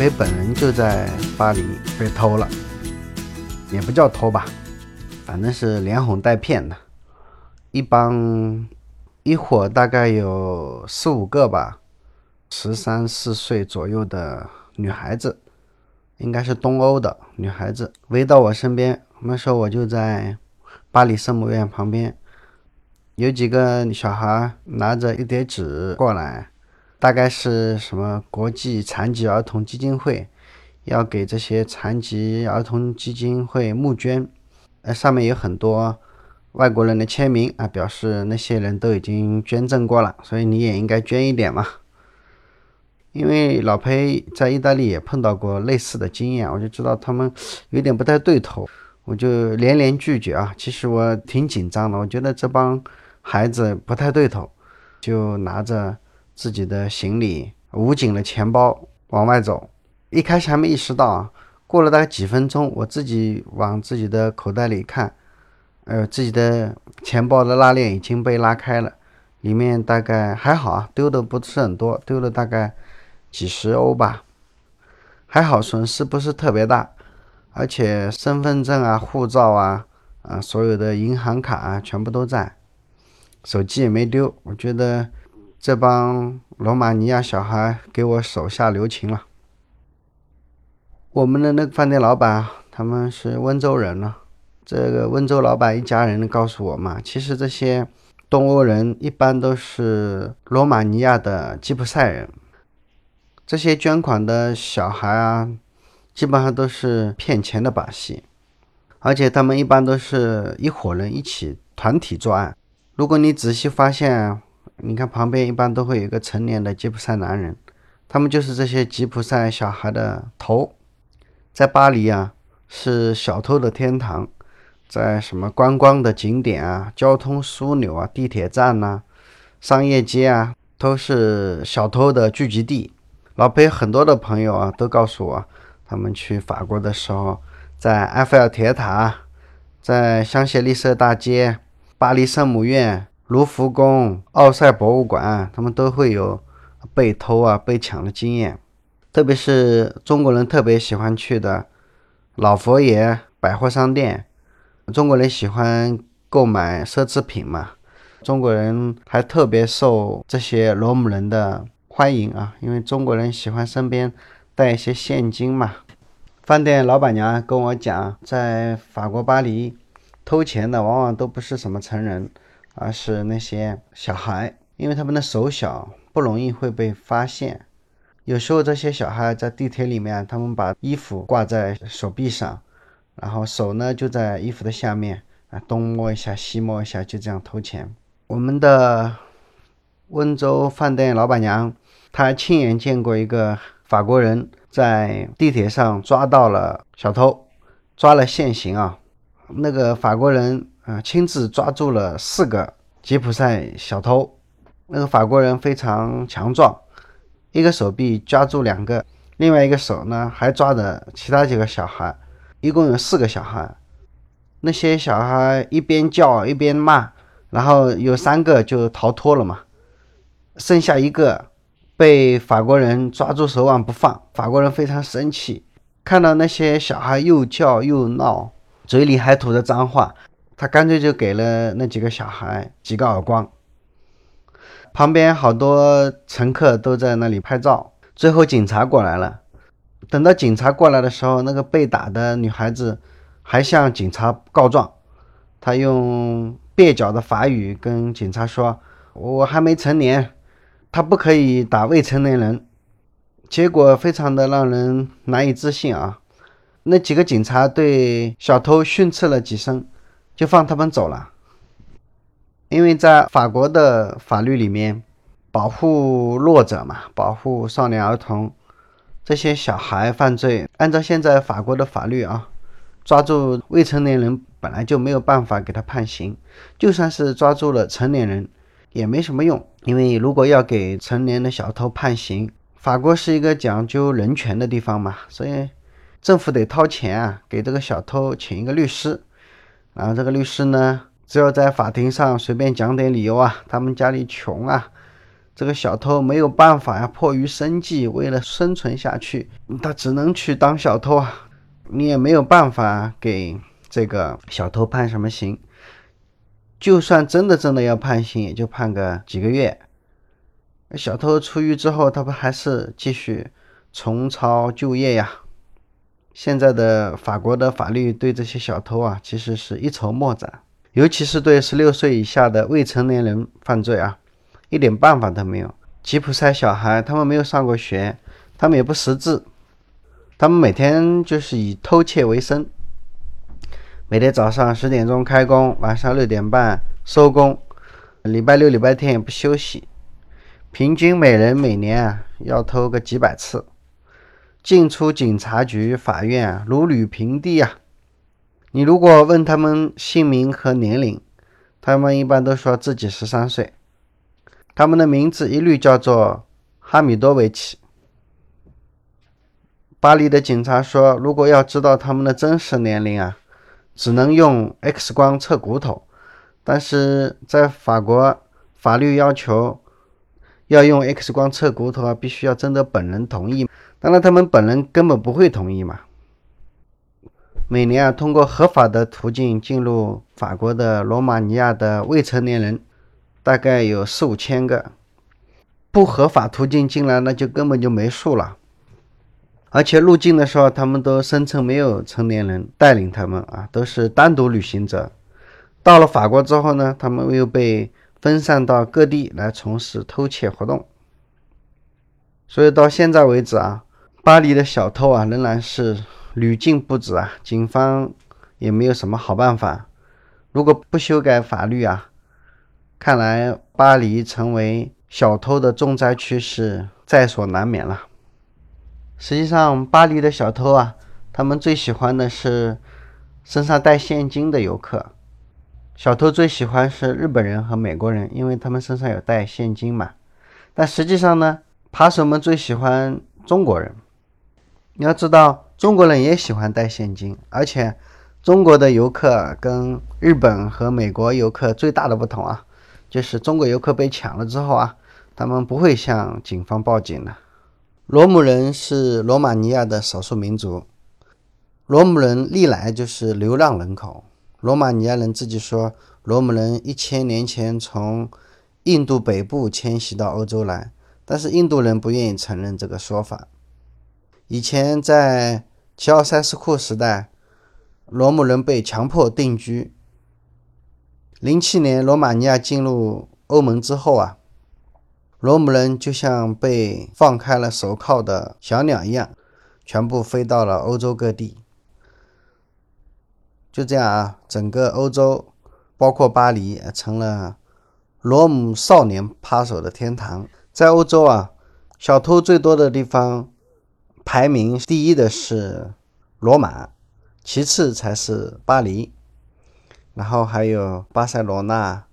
裴本人就在巴黎被偷了，也不叫偷吧，反正是连哄带骗的，一帮一伙大概有四五个吧，十三四岁左右的女孩子，应该是东欧的女孩子，围到我身边。那时候我就在巴黎圣母院旁边，有几个小孩拿着一叠纸过来。大概是什么国际残疾儿童基金会要给这些残疾儿童基金会募捐，呃，上面有很多外国人的签名啊，表示那些人都已经捐赠过了，所以你也应该捐一点嘛。因为老裴在意大利也碰到过类似的经验，我就知道他们有点不太对头，我就连连拒绝啊。其实我挺紧张的，我觉得这帮孩子不太对头，就拿着。自己的行李，捂紧了钱包往外走。一开始还没意识到啊，过了大概几分钟，我自己往自己的口袋里看，呃，自己的钱包的拉链已经被拉开了，里面大概还好啊，丢的不是很多，丢了大概几十欧吧，还好损失不是特别大，而且身份证啊、护照啊、啊所有的银行卡啊全部都在，手机也没丢，我觉得。这帮罗马尼亚小孩给我手下留情了。我们的那个饭店老板，他们是温州人呢。这个温州老板一家人告诉我嘛，其实这些东欧人一般都是罗马尼亚的吉普赛人。这些捐款的小孩啊，基本上都是骗钱的把戏，而且他们一般都是一伙人一起团体作案。如果你仔细发现，你看旁边一般都会有一个成年的吉普赛男人，他们就是这些吉普赛小孩的头。在巴黎啊，是小偷的天堂，在什么观光的景点啊、交通枢纽啊、地铁站呐、商业街啊，都是小偷的聚集地。老裴很多的朋友啊，都告诉我，他们去法国的时候，在埃菲尔铁塔、在香榭丽舍大街、巴黎圣母院。卢浮宫、奥赛博物馆，他们都会有被偷啊、被抢的经验。特别是中国人特别喜欢去的老佛爷百货商店，中国人喜欢购买奢侈品嘛。中国人还特别受这些罗姆人的欢迎啊，因为中国人喜欢身边带一些现金嘛。饭店老板娘跟我讲，在法国巴黎偷钱的往往都不是什么成人。而是那些小孩，因为他们的手小，不容易会被发现。有时候这些小孩在地铁里面，他们把衣服挂在手臂上，然后手呢就在衣服的下面，啊，东摸一下，西摸一下，就这样偷钱。我们的温州饭店老板娘，她亲眼见过一个法国人在地铁上抓到了小偷，抓了现行啊，那个法国人。啊，亲自抓住了四个吉普赛小偷。那个法国人非常强壮，一个手臂抓住两个，另外一个手呢还抓着其他几个小孩，一共有四个小孩。那些小孩一边叫一边骂，然后有三个就逃脱了嘛，剩下一个被法国人抓住手腕不放。法国人非常生气，看到那些小孩又叫又闹，嘴里还吐着脏话。他干脆就给了那几个小孩几个耳光，旁边好多乘客都在那里拍照。最后警察过来了，等到警察过来的时候，那个被打的女孩子还向警察告状，她用蹩脚的法语跟警察说：“我还没成年，他不可以打未成年人。”结果非常的让人难以置信啊！那几个警察对小偷训斥了几声。就放他们走了，因为在法国的法律里面，保护弱者嘛，保护少年儿童，这些小孩犯罪，按照现在法国的法律啊，抓住未成年人本来就没有办法给他判刑，就算是抓住了成年人，也没什么用，因为如果要给成年的小偷判刑，法国是一个讲究人权的地方嘛，所以政府得掏钱啊，给这个小偷请一个律师。然后这个律师呢，只要在法庭上随便讲点理由啊，他们家里穷啊，这个小偷没有办法呀，迫于生计，为了生存下去，他只能去当小偷啊。你也没有办法给这个小偷判什么刑，就算真的真的要判刑，也就判个几个月。小偷出狱之后，他不还是继续重操旧业呀？现在的法国的法律对这些小偷啊，其实是一筹莫展，尤其是对十六岁以下的未成年人犯罪啊，一点办法都没有。吉普赛小孩，他们没有上过学，他们也不识字。他们每天就是以偷窃为生，每天早上十点钟开工，晚上六点半收工，礼拜六、礼拜天也不休息，平均每人每年啊要偷个几百次，进出警察局、法院如履平地啊。你如果问他们姓名和年龄，他们一般都说自己十三岁，他们的名字一律叫做哈米多维奇。巴黎的警察说，如果要知道他们的真实年龄啊，只能用 X 光测骨头。但是在法国，法律要求要用 X 光测骨头啊，必须要征得本人同意。当然，他们本人根本不会同意嘛。每年啊，通过合法的途径进入法国的罗马尼亚的未成年人，大概有四五千个。不合法途径进来，那就根本就没数了。而且入境的时候，他们都声称没有成年人带领他们啊，都是单独旅行者。到了法国之后呢，他们又被分散到各地来从事偷窃活动。所以到现在为止啊，巴黎的小偷啊仍然是屡禁不止啊，警方也没有什么好办法。如果不修改法律啊，看来巴黎成为小偷的重灾区是在所难免了。实际上，巴黎的小偷啊，他们最喜欢的是身上带现金的游客。小偷最喜欢是日本人和美国人，因为他们身上有带现金嘛。但实际上呢，扒手们最喜欢中国人。你要知道，中国人也喜欢带现金，而且中国的游客跟日本和美国游客最大的不同啊，就是中国游客被抢了之后啊，他们不会向警方报警的。罗姆人是罗马尼亚的少数民族。罗姆人历来就是流浪人口。罗马尼亚人自己说，罗姆人一千年前从印度北部迁徙到欧洲来，但是印度人不愿意承认这个说法。以前在齐奥塞斯库时代，罗姆人被强迫定居。零七年罗马尼亚进入欧盟之后啊。罗姆人就像被放开了手铐的小鸟一样，全部飞到了欧洲各地。就这样啊，整个欧洲，包括巴黎，成了罗姆少年扒手的天堂。在欧洲啊，小偷最多的地方，排名第一的是罗马，其次才是巴黎，然后还有巴塞罗那。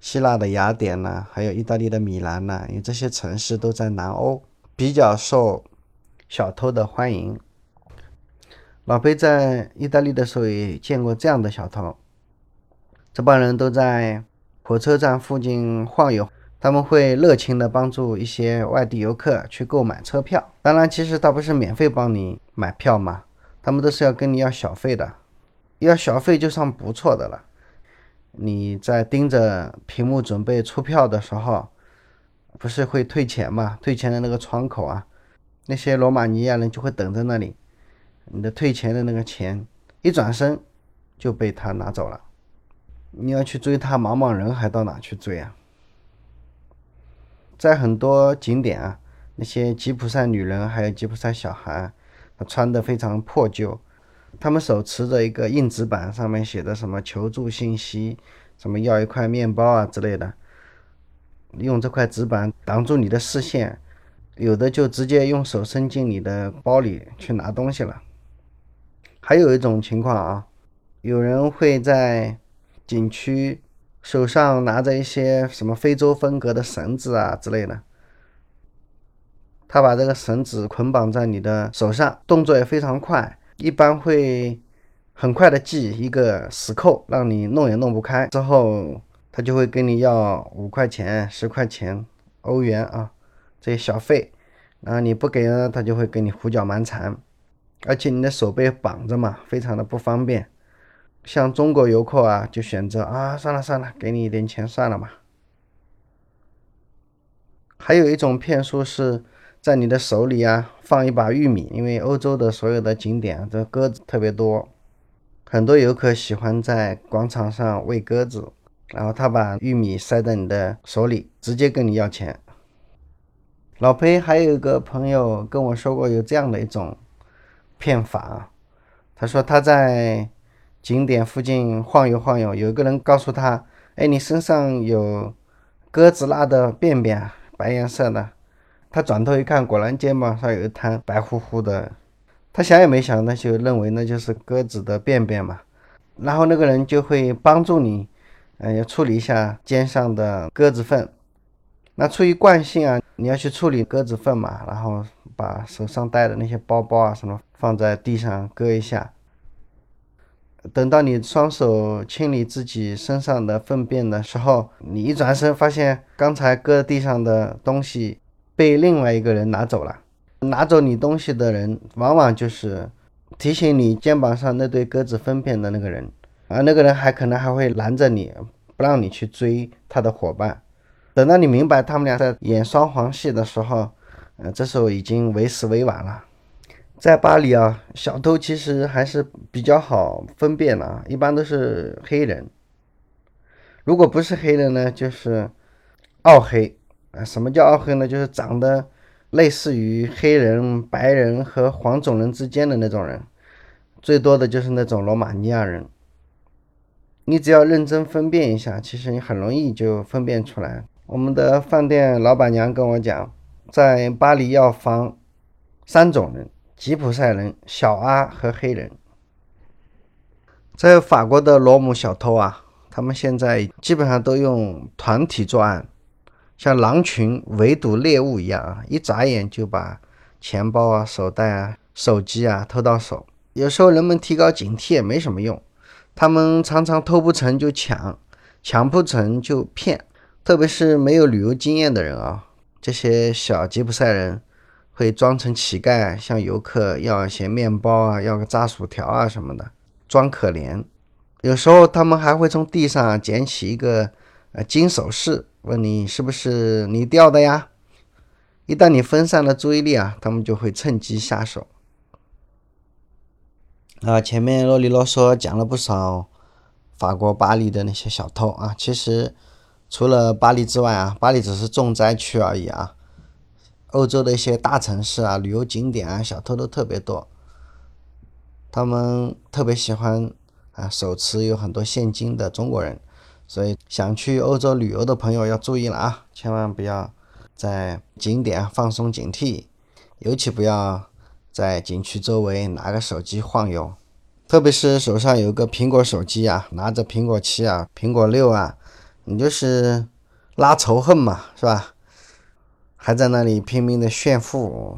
希腊的雅典呢，还有意大利的米兰呢，因为这些城市都在南欧，比较受小偷的欢迎。老裴在意大利的时候也见过这样的小偷，这帮人都在火车站附近晃悠，他们会热情的帮助一些外地游客去购买车票。当然，其实他不是免费帮你买票嘛，他们都是要跟你要小费的，要小费就算不错的了。你在盯着屏幕准备出票的时候，不是会退钱吗？退钱的那个窗口啊，那些罗马尼亚人就会等在那里。你的退钱的那个钱一转身就被他拿走了。你要去追他，茫茫人海到哪去追啊？在很多景点啊，那些吉普赛女人还有吉普赛小孩，他穿的非常破旧。他们手持着一个硬纸板，上面写的什么求助信息，什么要一块面包啊之类的。用这块纸板挡住你的视线，有的就直接用手伸进你的包里去拿东西了。还有一种情况啊，有人会在景区手上拿着一些什么非洲风格的绳子啊之类的，他把这个绳子捆绑在你的手上，动作也非常快。一般会很快的系一个死扣，让你弄也弄不开。之后他就会跟你要五块钱、十块钱，欧元啊这些小费，然后你不给呢，他就会给你胡搅蛮缠，而且你的手被绑着嘛，非常的不方便。像中国游客啊，就选择啊，算了算了，给你一点钱算了嘛。还有一种骗术是在你的手里啊放一把玉米，因为欧洲的所有的景点这鸽子特别多，很多游客喜欢在广场上喂鸽子，然后他把玉米塞在你的手里，直接跟你要钱。老裴还有一个朋友跟我说过有这样的一种骗法，他说他在。景点附近晃悠晃悠，有一个人告诉他：“哎，你身上有鸽子拉的便便，白颜色的。”他转头一看，果然肩膀上有一滩白乎乎的。他想也没想，那就认为那就是鸽子的便便嘛。然后那个人就会帮助你，嗯，要处理一下肩上的鸽子粪。那出于惯性啊，你要去处理鸽子粪嘛，然后把手上带的那些包包啊什么放在地上搁一下。等到你双手清理自己身上的粪便的时候，你一转身发现刚才搁地上的东西被另外一个人拿走了。拿走你东西的人，往往就是提醒你肩膀上那堆鸽子粪便的那个人，而那个人还可能还会拦着你，不让你去追他的伙伴。等到你明白他们俩在演双簧戏的时候，呃，这时候已经为时未晚了。在巴黎啊，小偷其实还是比较好分辨的啊，一般都是黑人。如果不是黑人呢，就是澳黑啊。什么叫澳黑呢？就是长得类似于黑人、白人和黄种人之间的那种人，最多的就是那种罗马尼亚人。你只要认真分辨一下，其实你很容易就分辨出来。我们的饭店老板娘跟我讲，在巴黎要防三种人。吉普赛人、小阿和黑人，在法国的罗姆小偷啊，他们现在基本上都用团体作案，像狼群围堵猎物一样啊，一眨眼就把钱包啊、手袋啊、手机啊偷到手。有时候人们提高警惕也没什么用，他们常常偷不成就抢，抢不成就骗，特别是没有旅游经验的人啊，这些小吉普赛人。会装成乞丐，向游客要一些面包啊，要个炸薯条啊什么的，装可怜。有时候他们还会从地上捡起一个呃金首饰，问你是不是你掉的呀？一旦你分散了注意力啊，他们就会趁机下手。啊，前面啰里啰嗦讲了不少法国巴黎的那些小偷啊，其实除了巴黎之外啊，巴黎只是重灾区而已啊。欧洲的一些大城市啊，旅游景点啊，小偷都特别多。他们特别喜欢啊，手持有很多现金的中国人，所以想去欧洲旅游的朋友要注意了啊，千万不要在景点放松警惕，尤其不要在景区周围拿个手机晃悠，特别是手上有个苹果手机啊，拿着苹果七啊、苹果六啊，你就是拉仇恨嘛，是吧？还在那里拼命的炫富，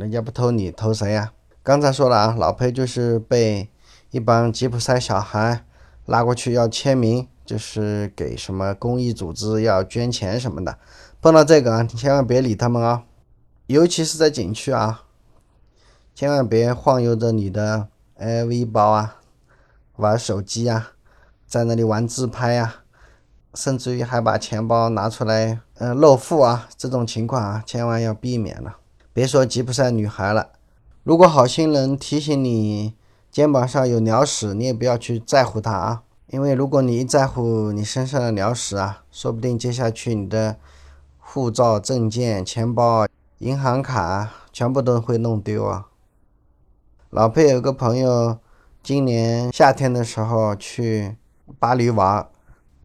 人家不偷你偷谁呀？刚才说了啊，老裴就是被一帮吉普赛小孩拉过去要签名，就是给什么公益组织要捐钱什么的。碰到这个啊，你千万别理他们啊，尤其是在景区啊，千万别晃悠着你的 LV 包啊，玩手机啊，在那里玩自拍啊。甚至于还把钱包拿出来，嗯，露富啊！这种情况啊，千万要避免了。别说吉普赛女孩了，如果好心人提醒你肩膀上有鸟屎，你也不要去在乎它啊。因为如果你一在乎你身上的鸟屎啊，说不定接下去你的护照、证件、钱包、银行卡全部都会弄丢啊。老佩有个朋友，今年夏天的时候去巴黎玩。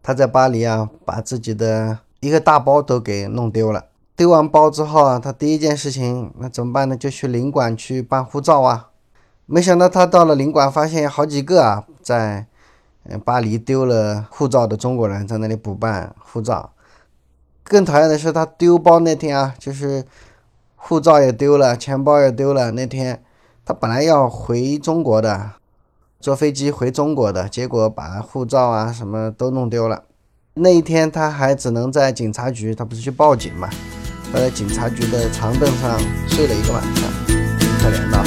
他在巴黎啊，把自己的一个大包都给弄丢了。丢完包之后啊，他第一件事情那怎么办呢？就去领馆去办护照啊。没想到他到了领馆，发现好几个啊，在嗯巴黎丢了护照的中国人在那里补办护照。更讨厌的是，他丢包那天啊，就是护照也丢了，钱包也丢了。那天他本来要回中国的。坐飞机回中国的结果，把护照啊什么都弄丢了。那一天他还只能在警察局，他不是去报警嘛？他在警察局的长凳上睡了一个晚上，挺可怜的。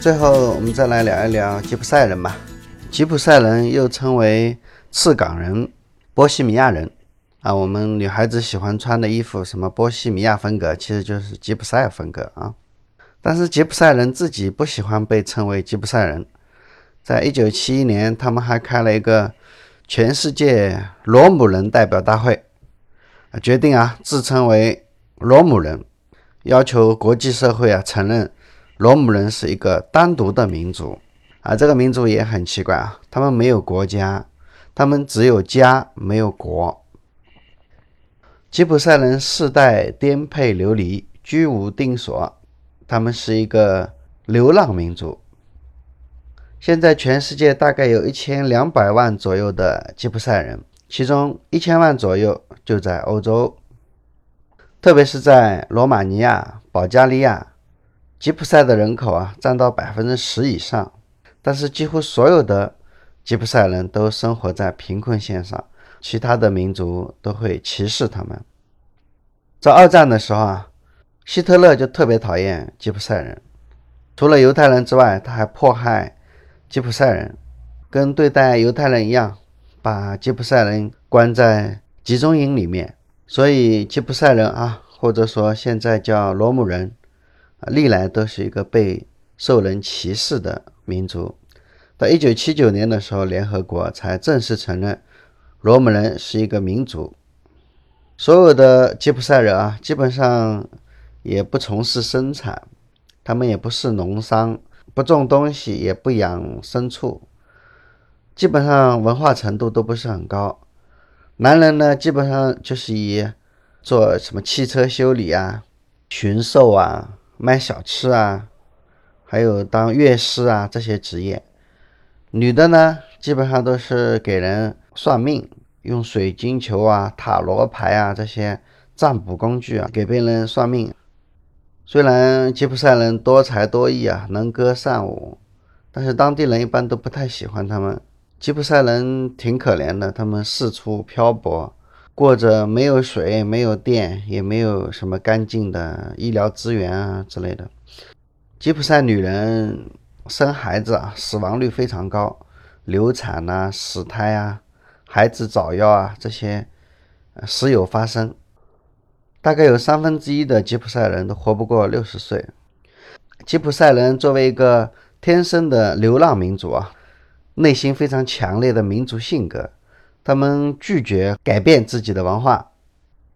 最后，我们再来聊一聊吉普赛人吧。吉普赛人又称为赤港人、波西米亚人啊。我们女孩子喜欢穿的衣服，什么波西米亚风格，其实就是吉普赛风格啊。但是吉普赛人自己不喜欢被称为吉普赛人。在一九七一年，他们还开了一个全世界罗姆人代表大会，决定啊自称为罗姆人，要求国际社会啊承认罗姆人是一个单独的民族。啊，这个民族也很奇怪啊，他们没有国家，他们只有家没有国。吉普赛人世代颠沛流离，居无定所。他们是一个流浪民族。现在全世界大概有一千两百万左右的吉普赛人，其中一千万左右就在欧洲，特别是在罗马尼亚、保加利亚，吉普赛的人口啊占到百分之十以上。但是几乎所有的吉普赛人都生活在贫困线上，其他的民族都会歧视他们。在二战的时候啊。希特勒就特别讨厌吉普赛人，除了犹太人之外，他还迫害吉普赛人，跟对待犹太人一样，把吉普赛人关在集中营里面。所以吉普赛人啊，或者说现在叫罗姆人，历来都是一个被受人歧视的民族。到一九七九年的时候，联合国才正式承认罗姆人是一个民族。所有的吉普赛人啊，基本上。也不从事生产，他们也不是农商，不种东西，也不养牲畜，基本上文化程度都不是很高。男人呢，基本上就是以做什么汽车修理啊、巡兽啊、卖小吃啊，还有当乐师啊这些职业。女的呢，基本上都是给人算命，用水晶球啊、塔罗牌啊这些占卜工具啊，给别人算命。虽然吉普赛人多才多艺啊，能歌善舞，但是当地人一般都不太喜欢他们。吉普赛人挺可怜的，他们四处漂泊，过着没有水、没有电，也没有什么干净的医疗资源啊之类的。吉普赛女人生孩子啊，死亡率非常高，流产呐、死胎啊、孩子早夭啊，这些时有发生。大概有三分之一的吉普赛人都活不过六十岁。吉普赛人作为一个天生的流浪民族啊，内心非常强烈的民族性格，他们拒绝改变自己的文化，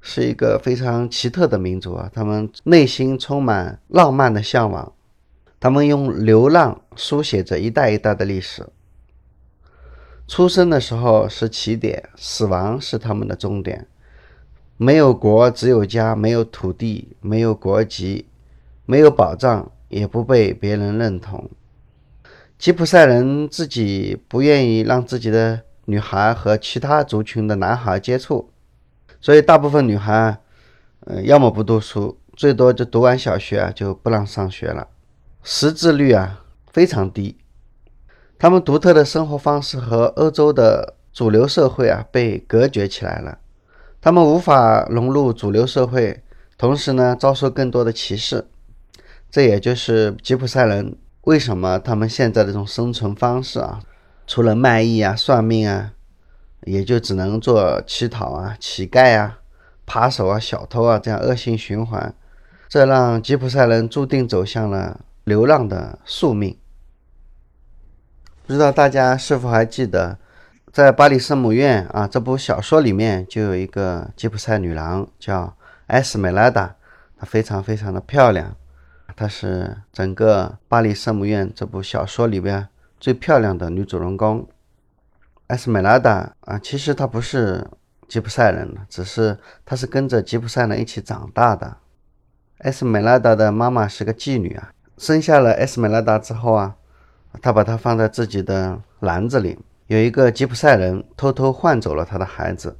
是一个非常奇特的民族啊。他们内心充满浪漫的向往，他们用流浪书写着一代一代的历史。出生的时候是起点，死亡是他们的终点。没有国，只有家；没有土地，没有国籍，没有保障，也不被别人认同。吉普赛人自己不愿意让自己的女孩和其他族群的男孩接触，所以大部分女孩，呃，要么不读书，最多就读完小学就不让上学了，识字率啊非常低。他们独特的生活方式和欧洲的主流社会啊被隔绝起来了。他们无法融入主流社会，同时呢，遭受更多的歧视。这也就是吉普赛人为什么他们现在的这种生存方式啊，除了卖艺啊、算命啊，也就只能做乞讨啊、乞丐啊、扒手啊、小偷啊这样恶性循环。这让吉普赛人注定走向了流浪的宿命。不知道大家是否还记得？在巴黎圣母院啊，这部小说里面就有一个吉普赛女郎叫埃斯梅拉达，她非常非常的漂亮，她是整个巴黎圣母院这部小说里边最漂亮的女主人公。埃斯梅拉达啊，其实她不是吉普赛人，只是她是跟着吉普赛人一起长大的。埃斯梅拉达的妈妈是个妓女啊，生下了埃斯梅拉达之后啊，她把她放在自己的篮子里。有一个吉普赛人偷偷换走了他的孩子，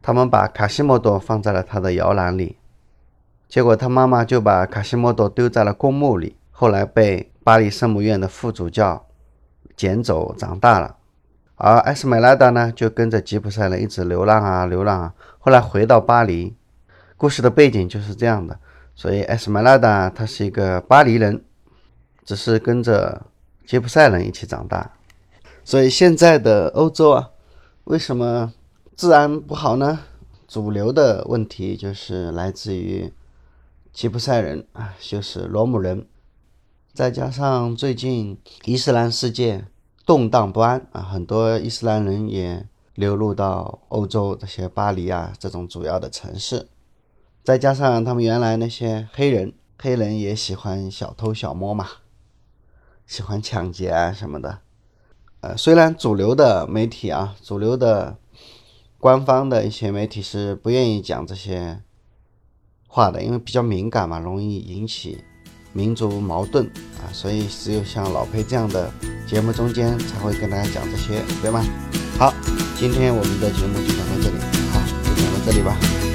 他们把卡西莫多放在了他的摇篮里，结果他妈妈就把卡西莫多丢在了公墓里，后来被巴黎圣母院的副主教捡走长大了。而埃斯梅拉达呢，就跟着吉普赛人一直流浪啊流浪啊，后来回到巴黎。故事的背景就是这样的，所以埃斯梅拉达他是一个巴黎人，只是跟着吉普赛人一起长大。所以现在的欧洲啊，为什么治安不好呢？主流的问题就是来自于吉普赛人啊，就是罗姆人，再加上最近伊斯兰世界。动荡不安啊，很多伊斯兰人也流入到欧洲这些巴黎啊这种主要的城市，再加上他们原来那些黑人，黑人也喜欢小偷小摸嘛，喜欢抢劫啊什么的。呃，虽然主流的媒体啊，主流的官方的一些媒体是不愿意讲这些话的，因为比较敏感嘛，容易引起。民族矛盾啊，所以只有像老裴这样的节目中间才会跟大家讲这些，对吗？好，今天我们的节目就讲到这里，好，就讲到这里吧。